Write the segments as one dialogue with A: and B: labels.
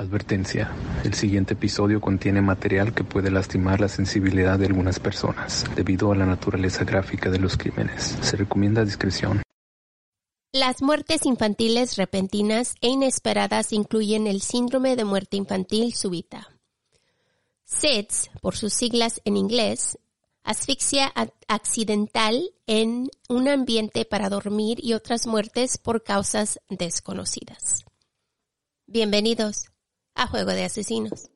A: Advertencia. El siguiente episodio contiene material que puede lastimar la sensibilidad de algunas personas debido a la naturaleza gráfica de los crímenes. Se recomienda discreción.
B: Las muertes infantiles repentinas e inesperadas incluyen el síndrome de muerte infantil súbita. SIDS, por sus siglas en inglés, asfixia accidental en un ambiente para dormir y otras muertes por causas desconocidas. Bienvenidos a Juego de Asesinos.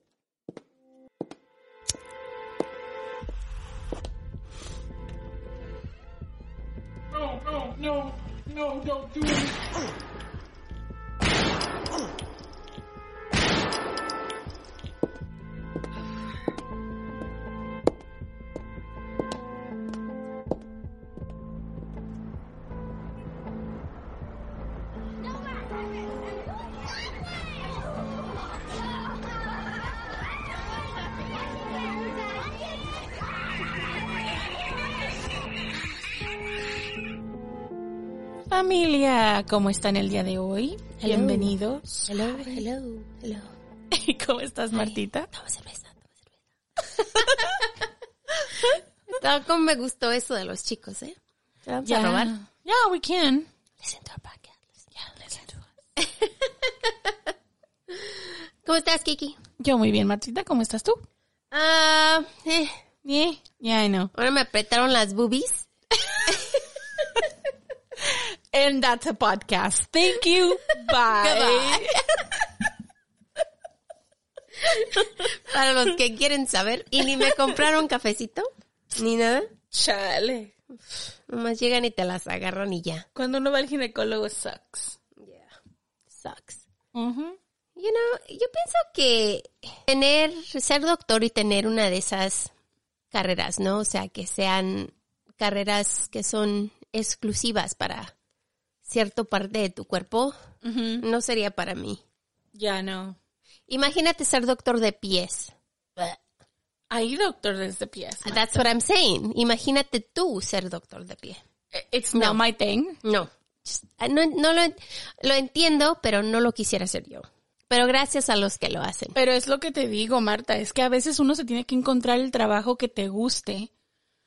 C: Familia, ¿cómo están el día de hoy?
B: Hello.
C: Bienvenidos.
B: Hello, hello, hello.
C: ¿Cómo estás, Martita?
B: Toma cerveza, toma cerveza. Me gustó eso de los chicos, ¿eh? ¿Te vamos a robar?
C: Yeah, we can.
B: Listen to our podcast.
C: Yeah, listen to us.
B: ¿Cómo estás, Kiki?
C: Yo muy bien, Martita. ¿Cómo estás tú?
B: Ah, eh,
C: Yeah, yeah, I know.
B: ahora me apretaron las boobies.
C: And that's a podcast. Thank you. Bye.
B: Para los que quieren saber. Y ni me compraron cafecito, ni nada.
C: Chale.
B: Nomás llegan y te las agarran y ya.
C: Cuando uno va al ginecólogo sucks.
B: Yeah. Sucks.
C: Ujú.
B: You know, yo pienso que tener, ser doctor y tener una de esas carreras, ¿no? O sea, que sean carreras que son exclusivas para cierto parte de tu cuerpo, no sería para mí.
C: Ya no.
B: Imagínate ser doctor de pies.
C: Hay doctores de pies.
B: That's what I'm saying. Imagínate tú ser doctor de pie.
C: It's not my thing.
B: No. No, no lo, en- lo entiendo, pero no lo quisiera hacer yo. Pero gracias a los que lo hacen.
C: Pero es lo que te digo, Marta, es que a veces uno se tiene que encontrar el trabajo que te guste.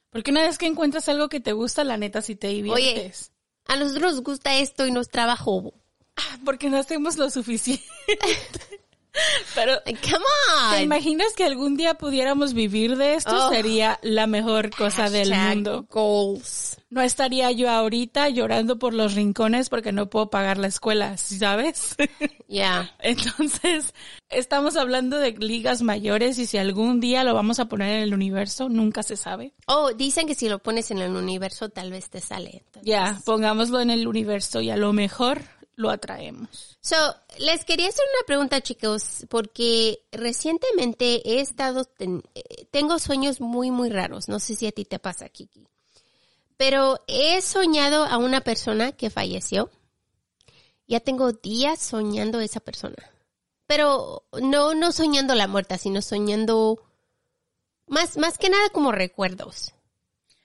C: Porque una vez que encuentras algo que te gusta, la neta sí te diviertes.
B: A nosotros nos gusta esto y nos trabajo.
C: Ah, Porque no hacemos lo suficiente. Pero,
B: Come
C: ¿te
B: on.
C: imaginas que algún día pudiéramos vivir de esto?
B: Oh.
C: Sería la mejor cosa del mundo.
B: Goals.
C: No estaría yo ahorita llorando por los rincones porque no puedo pagar la escuela, ¿sabes?
B: Yeah.
C: Entonces, estamos hablando de ligas mayores y si algún día lo vamos a poner en el universo, nunca se sabe.
B: Oh, dicen que si lo pones en el universo tal vez te sale.
C: Ya, pongámoslo en el universo y a lo mejor lo atraemos.
B: So, les quería hacer una pregunta, chicos, porque recientemente he estado, ten- eh, tengo sueños muy, muy raros. No sé si a ti te pasa, Kiki. Pero he soñado a una persona que falleció. Ya tengo días soñando a esa persona. Pero no, no soñando la muerta, sino soñando más, más que nada como recuerdos.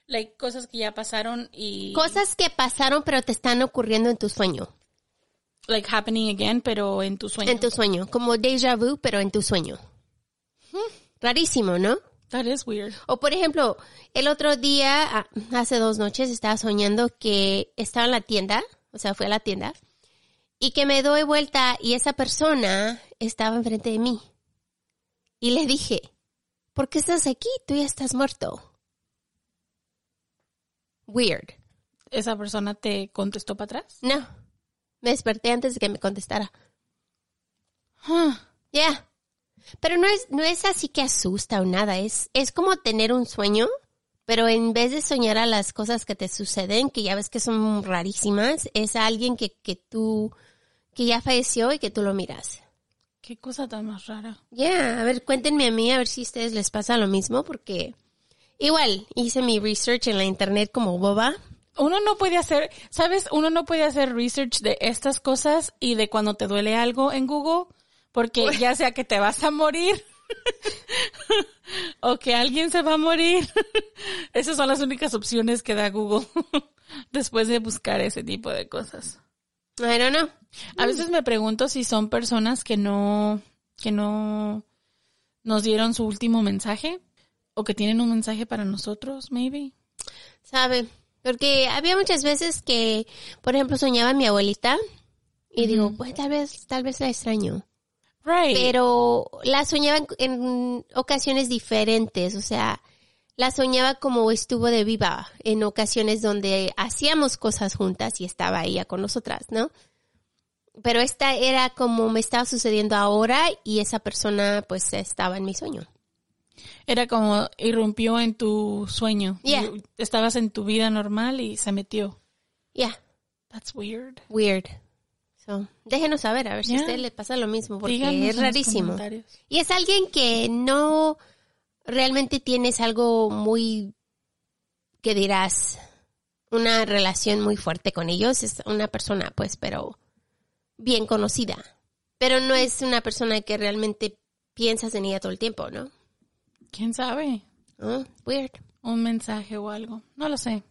C: Like, cosas que ya pasaron y...
B: Cosas que pasaron pero te están ocurriendo en tu sueño.
C: Like happening again, pero en tu sueño.
B: En tu sueño, como déjà vu, pero en tu sueño. Rarísimo, ¿no?
C: That is weird.
B: O por ejemplo, el otro día, ah, hace dos noches, estaba soñando que estaba en la tienda, o sea, fui a la tienda, y que me doy vuelta y esa persona estaba enfrente de mí. Y le dije, ¿por qué estás aquí? Tú ya estás muerto. Weird.
C: ¿Esa persona te contestó para atrás?
B: No. Me desperté antes de que me contestara.
C: Huh.
B: Ya. Pero no es, no es así que asusta o nada. Es, es como tener un sueño, pero en vez de soñar a las cosas que te suceden, que ya ves que son rarísimas, es a alguien que, que tú, que ya falleció y que tú lo miras.
C: Qué cosa tan más rara.
B: Ya, a ver, cuéntenme a mí a ver si a ustedes les pasa lo mismo, porque igual hice mi research en la internet como boba.
C: Uno no puede hacer, ¿sabes? Uno no puede hacer research de estas cosas y de cuando te duele algo en Google, porque ya sea que te vas a morir o que alguien se va a morir. Esas son las únicas opciones que da Google después de buscar ese tipo de cosas.
B: I don't know.
C: A veces me pregunto si son personas que no, que no nos dieron su último mensaje o que tienen un mensaje para nosotros, maybe.
B: ¿Sabe? Porque había muchas veces que, por ejemplo, soñaba a mi abuelita y digo, pues tal vez, tal vez la extraño.
C: Right.
B: Pero la soñaba en, en ocasiones diferentes, o sea, la soñaba como estuvo de viva en ocasiones donde hacíamos cosas juntas y estaba ella con nosotras, ¿no? Pero esta era como me estaba sucediendo ahora y esa persona pues estaba en mi sueño.
C: Era como irrumpió en tu sueño.
B: Yeah.
C: You- Estabas en tu vida normal y se metió.
B: Yeah,
C: That's weird.
B: weird. So, déjenos saber, a ver si a usted le pasa lo mismo, porque
C: Díganos
B: es rarísimo. Y es alguien que no realmente tienes algo muy, que dirás, una relación muy fuerte con ellos. Es una persona, pues, pero bien conocida. Pero no es una persona que realmente piensas en ella todo el tiempo, ¿no?
C: ¿Quién sabe?
B: Oh, weird.
C: Un mensaje o algo. No lo sé.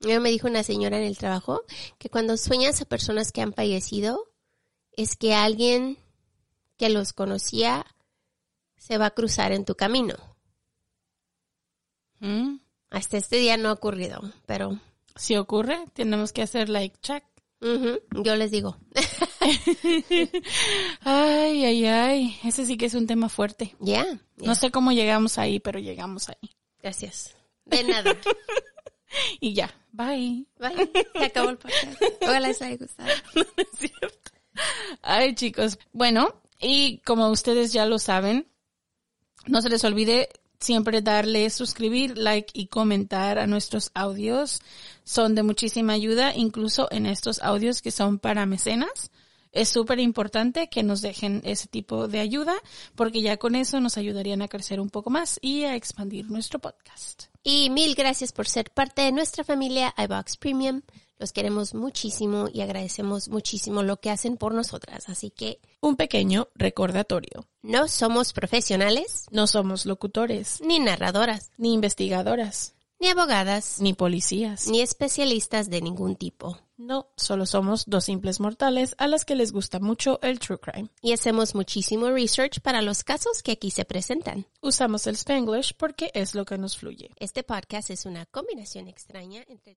B: Yo me dijo una señora en el trabajo que cuando sueñas a personas que han fallecido, es que alguien que los conocía se va a cruzar en tu camino.
C: ¿Mm?
B: Hasta este día no ha ocurrido, pero
C: Si ocurre, tenemos que hacer like check.
B: Yo les digo.
C: Ay, ay, ay. Ese sí que es un tema fuerte.
B: Ya,
C: No sé cómo llegamos ahí, pero llegamos ahí.
B: gracias. De nada.
C: Y ya. Bye.
B: Bye. Se acabó el podcast. Ojalá les haya gustado.
C: es cierto. Ay, chicos. Bueno, y como ustedes ya lo saben, no se les olvide siempre darle suscribir, like y comentar a nuestros audios. Son de muchísima ayuda, incluso en estos audios que son para mecenas. Es súper importante que nos dejen ese tipo de ayuda porque ya con eso nos ayudarían a crecer un poco más y a expandir nuestro podcast.
B: Y mil gracias por ser parte de nuestra familia iBox Premium. Los queremos muchísimo y agradecemos muchísimo lo que hacen por nosotras. Así que
C: Un pequeño recordatorio.
B: no somos profesionales,
C: No somos locutores,
B: ni narradoras,
C: ni investigadoras,
B: ni abogadas,
C: ni policías.
B: ni especialistas de ningún tipo.
C: No, solo somos dos simples mortales a las que les gusta mucho el true crime.
B: Y hacemos muchísimo research para los casos que aquí se presentan.
C: Usamos el Spanglish porque es lo que nos fluye.
B: Este podcast es una combinación extraña entre...